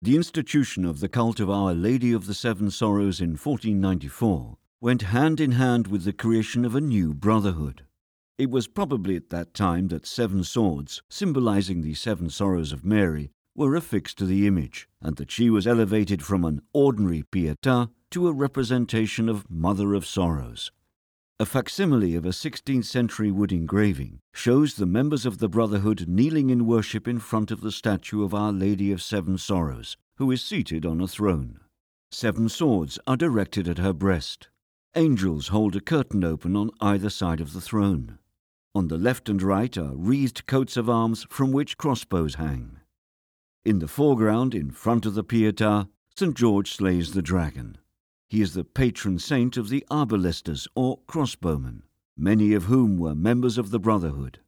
The institution of the cult of Our Lady of the Seven Sorrows in 1494 went hand in hand with the creation of a new brotherhood. It was probably at that time that seven swords, symbolizing the seven sorrows of Mary, were affixed to the image, and that she was elevated from an ordinary Pietà to a representation of Mother of Sorrows. A facsimile of a 16th century wood engraving shows the members of the Brotherhood kneeling in worship in front of the statue of Our Lady of Seven Sorrows, who is seated on a throne. Seven swords are directed at her breast. Angels hold a curtain open on either side of the throne. On the left and right are wreathed coats of arms from which crossbows hang. In the foreground, in front of the Pietà, St. George slays the dragon. He is the patron saint of the arbalesters or crossbowmen, many of whom were members of the Brotherhood.